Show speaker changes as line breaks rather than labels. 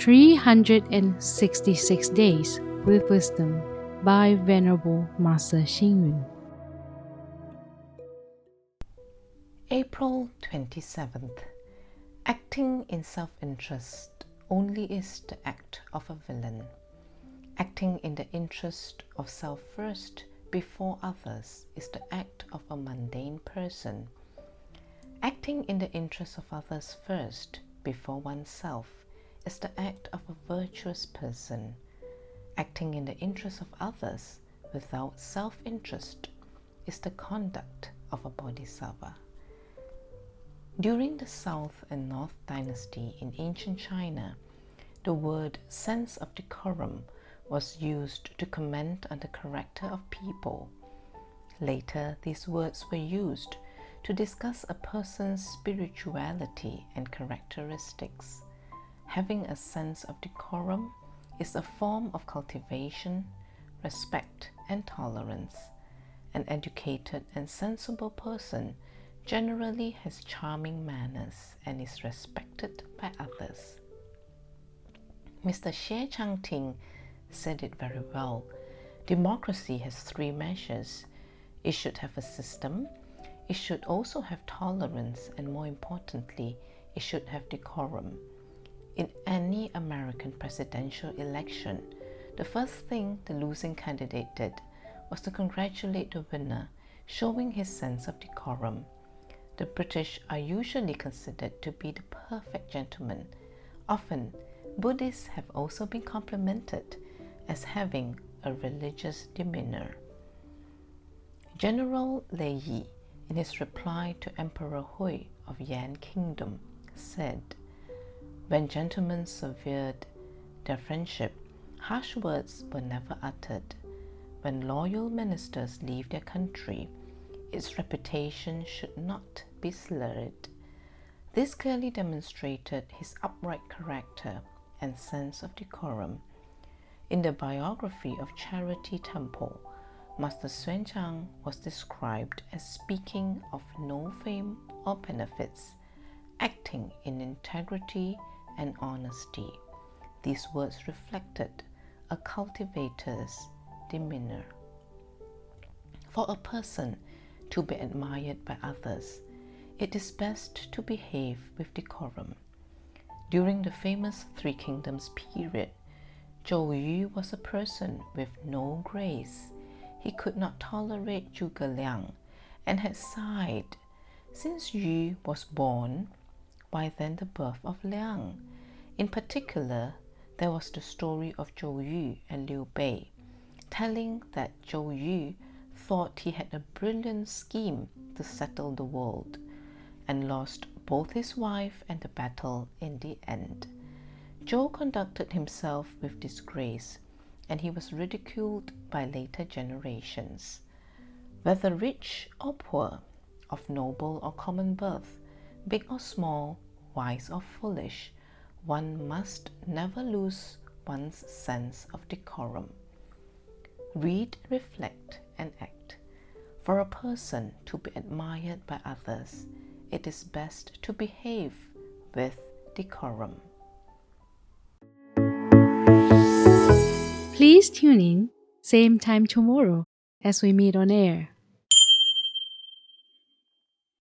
366 Days with Wisdom by Venerable Master Xing Yun.
April 27th. Acting in self interest only is the act of a villain. Acting in the interest of self first before others is the act of a mundane person. Acting in the interest of others first before oneself is the act of a virtuous person. Acting in the interest of others without self interest is the conduct of a bodhisattva. During the South and North dynasty in ancient China, the word sense of decorum was used to comment on the character of people. Later, these words were used to discuss a person's spirituality and characteristics. Having a sense of decorum is a form of cultivation, respect, and tolerance. An educated and sensible person generally has charming manners and is respected by others. Mr. Xie Changting said it very well. Democracy has three measures. It should have a system, it should also have tolerance, and more importantly, it should have decorum. In any American presidential election, the first thing the losing candidate did was to congratulate the winner, showing his sense of decorum. The British are usually considered to be the perfect gentlemen. Often, Buddhists have also been complimented as having a religious demeanor. General Lei Yi, in his reply to Emperor Hui of Yan Kingdom, said, When gentlemen severed their friendship, harsh words were never uttered. When loyal ministers leave their country, its reputation should not be slurred. This clearly demonstrated his upright character and sense of decorum in the biography of Charity Temple, Master Xuanzang was described as speaking of no fame or benefits, acting in integrity and honesty. These words reflected a cultivator's demeanor. For a person to be admired by others, it is best to behave with decorum. During the famous Three Kingdoms period, Zhou Yu was a person with no grace. He could not tolerate Zhuge Liang and had sighed. Since Yu was born, why then the birth of Liang? In particular, there was the story of Zhou Yu and Liu Bei, telling that Zhou Yu thought he had a brilliant scheme to settle the world and lost both his wife and the battle in the end. Zhou conducted himself with disgrace, and he was ridiculed by later generations. Whether rich or poor, of noble or common birth, big or small, wise or foolish, one must never lose one's sense of decorum. Read, reflect, and act. For a person to be admired by others, it is best to behave with decorum.
Please tune in, same time tomorrow as we meet on air.